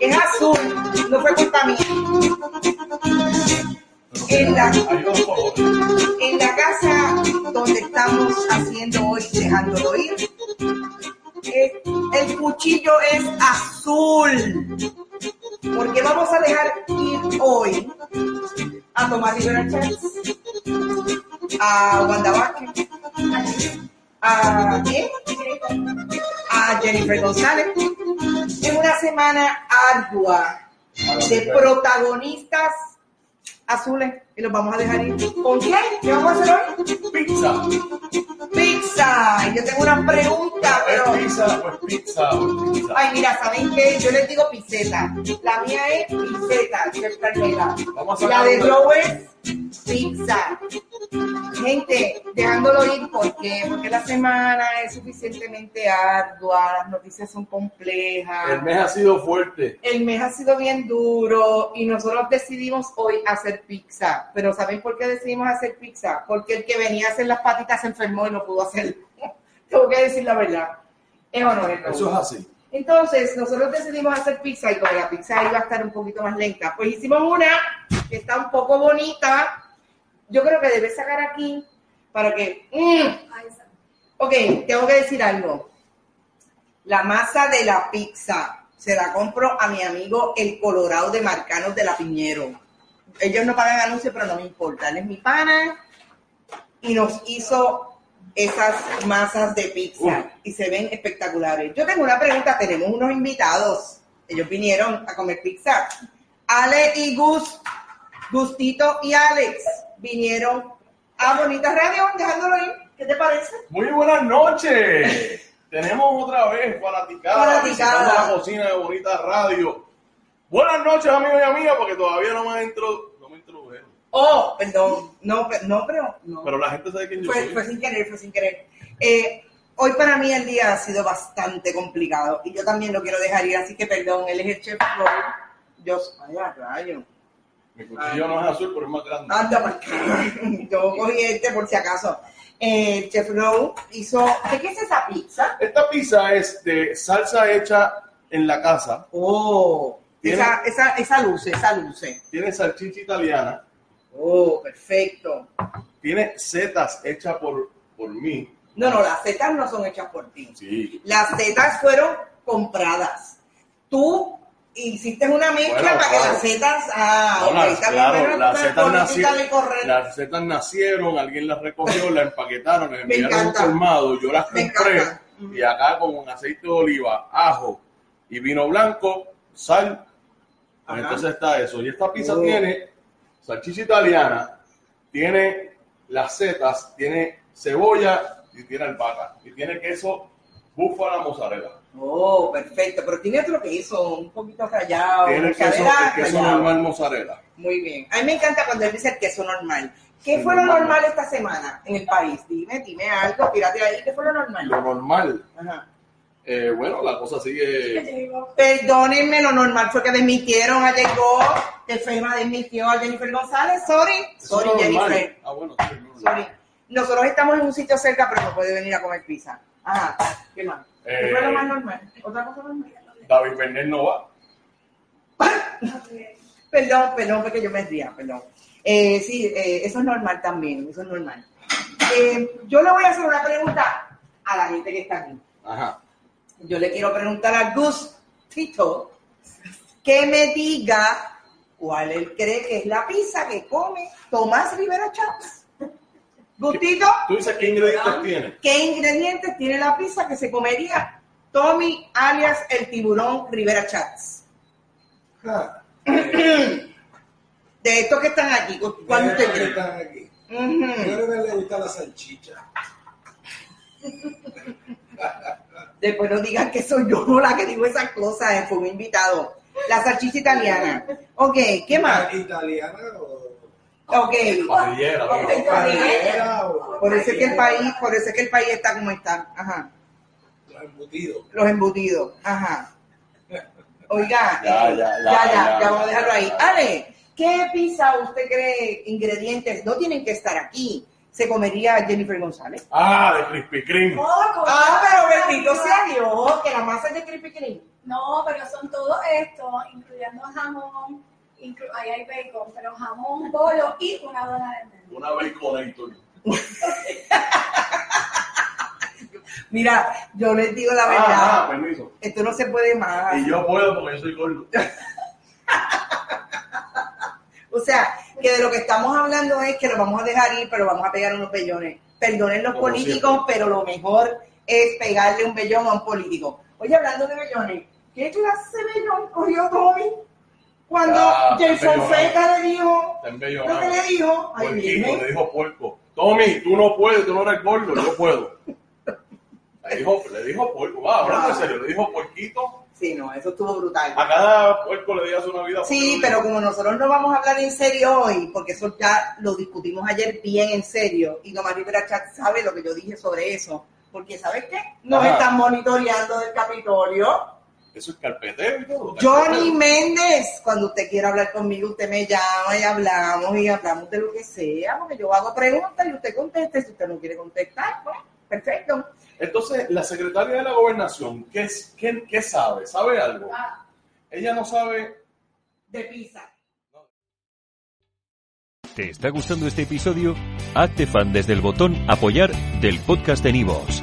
Es azul, no fue culpa mía. En la, en la casa donde estamos haciendo hoy, dejándolo ir, es- el cuchillo es azul. Porque vamos a dejar ir hoy a Tomás Rivera Chats, a Wanda a ¿quién? Jennifer González. Es una semana ardua de protagonistas azules y los vamos a dejar ir. ¿Con qué? ¿Qué vamos a hacer hoy? Pizza. Pizza. Y Yo tengo una pregunta, pero. ¿Es pizza o es pizza? Ay, mira, ¿saben qué? Yo les digo piseta. La mía es piseta, Chef Carmela. Vamos a La de es pizza. Gente, dejándolo ir, ¿por qué? Porque la semana es suficientemente ardua, las noticias son complejas. El mes ha sido fuerte. El mes ha sido bien duro y nosotros decidimos hoy hacer pizza. Pero ¿saben por qué decidimos hacer pizza? Porque el que venía a hacer las patitas se enfermó y no pudo hacerlo. Tengo que decir la verdad. Eso es así. Entonces, nosotros decidimos hacer pizza y como la pizza iba a estar un poquito más lenta, pues hicimos una que está un poco bonita. Yo creo que debes sacar aquí para que... mm. Ok, tengo que decir algo. La masa de la pizza se la compro a mi amigo el Colorado de Marcanos de la Piñero. Ellos no pagan anuncios, pero no me importa. Él es mi pana y nos hizo esas masas de pizza y se ven espectaculares. Yo tengo una pregunta, tenemos unos invitados. Ellos vinieron a comer pizza. Ale y Gus, Gustito y Alex vinieron a Bonita Radio dejándolo ir. ¿Qué te parece? Muy buenas noches. Tenemos otra vez fanaticada, la cocina de Bonita Radio. Buenas noches, amigos y amigas, porque todavía no me entro, no me introdujeron. Oh, perdón. No, no, pero no. Pero la gente sabe quién yo Fue, soy. fue sin querer, fue sin querer. Eh, hoy para mí el día ha sido bastante complicado y yo también lo quiero dejar ir, así que perdón, él es el chef Floyd. Yo, ay, a rayo. Mi cuchillo no es azul, pero es más grande. Anda, para acá. Yo cogí este por si acaso. Eh, chef Floyd hizo, ¿de qué es esa pizza? Esta pizza es de salsa hecha en la casa. Oh, Tiene- esa, esa, esa luce, esa luce. Tiene salchicha italiana. Oh, perfecto. Tiene setas hechas por, por mí. No, no, las setas no son hechas por ti. Sí. Las setas fueron compradas. Tú hiciste una mezcla Bueno, para que claro. las setas. Ah, No, las- claro, las setas, nacieron, las setas nacieron, alguien las recogió, las empaquetaron, las enviaron un colmado, yo las Me compré encanta. y acá con un aceite de oliva, ajo y vino blanco, sal, pues Ajá. entonces está eso. Y esta pizza Oh. tiene salchicha italiana, tiene las setas, tiene cebolla y tiene albahaca y tiene queso búfala mozzarella. Oh, perfecto. Pero tiene otro queso, un poquito rallado. Tiene queso, mozzarella el queso normal mozzarella. Muy bien. A mí me encanta cuando él dice el queso normal. ¿Qué fue lo Normal. esta semana en el país? Dime, dime algo, tírate ahí. ¿Qué fue lo normal? Lo normal, Ajá. eh, bueno, la cosa sigue Perdónenme, lo normal fue que desmitieron a que FEMA desmitió a Jennifer González. Sorry, sorry. Jennifer. Ah, bueno, sí, no, no. Sorry. Nosotros estamos en un sitio cerca, pero no puede venir a comer pizza. Ajá, ¿qué más? ¿Qué Eh, fue lo más normal? ¿Otra cosa normal? David Bernal no va. Perdón, perdón, porque yo me ría, perdón. Eh, sí, eh, eso es normal también, eso es normal. Eh, yo le voy a hacer una pregunta a la gente que está aquí. Ajá. Yo le quiero preguntar a Gustito que me diga cuál él cree que es la pizza que come Tomás Rivera Chávez. Gustito, ¿Tú dices qué ingredientes tiene? ¿qué ingredientes tiene la pizza que se comería Tommy alias el tiburón Rivera Chats? Ah, De estos que están aquí, ¿cuál usted que cree? están aquí. Ujú. Yo creo que le gusta la salchicha. Después no digan que soy yo la que digo esas cosas, eh, fue un invitado. La salchicha italiana. Ok, ¿qué más? ¿Italiana o...? Ok. Parrillera, parrillera. Por eso es que el país, por eso es que el país está como está. Ajá. Los embutidos. Los embutidos. Ajá. Oiga, Ya, eh, ya, ya, ya, ya, ya, ya, vamos a dejarlo ahí. ya. Ale, ¿qué pizza usted cree ingredientes no tienen que estar aquí? Se comería Jennifer González. Ah, de Krispy Kreme. Ah, pero bendito sea Dios, que la masa es de Krispy Kreme. No, pero son todo esto, incluyendo jamón, inclu- ahí hay bacon, pero jamón, bolo y una dona de medio. Una baconator. Mira, yo les digo la verdad, Ah, ah, permiso. esto no se puede más. Y yo puedo porque yo soy gordo. O sea, que de lo que estamos hablando es que lo vamos a dejar ir, pero vamos a pegar unos bellones. Perdonen los Como políticos, siempre. pero lo mejor es pegarle un bellón a un político. Oye, hablando de bellones, ¿qué clase de bellón cogió Tommy? Cuando Ah, Jay. Fonseca le dijo, ¿lo que le dijo? Ay, le dijo puerco. Tommy, tú no puedes, tú no eres gordo, yo puedo. Le dijo, le dijo puerco, va, hablando en serio, le dijo puerquito. Sí, no, eso estuvo brutal. A cada puerco le digas una vida. Sí, pero como nosotros no vamos a hablar en serio hoy, porque eso ya lo discutimos ayer bien en serio, y Tomás Rivera Chat sabe lo que yo dije sobre eso, porque ¿sabes qué? Nos Ajá. están monitoreando del Capitolio. Eso es carpeteo y todo. Johnny. Méndez, cuando usted quiera hablar conmigo, usted me llama y hablamos y hablamos de lo que sea, porque yo hago preguntas y usted contesta, y si usted no quiere contestar, pues, perfecto. Entonces, la secretaria de la gobernación, ¿qué, es- qué, qué sabe? ¿Sabe algo? Ah, Ella no sabe. De pizza. ¿Te está gustando este episodio? Hazte fan desde el botón Apoyar del podcast de Nivos.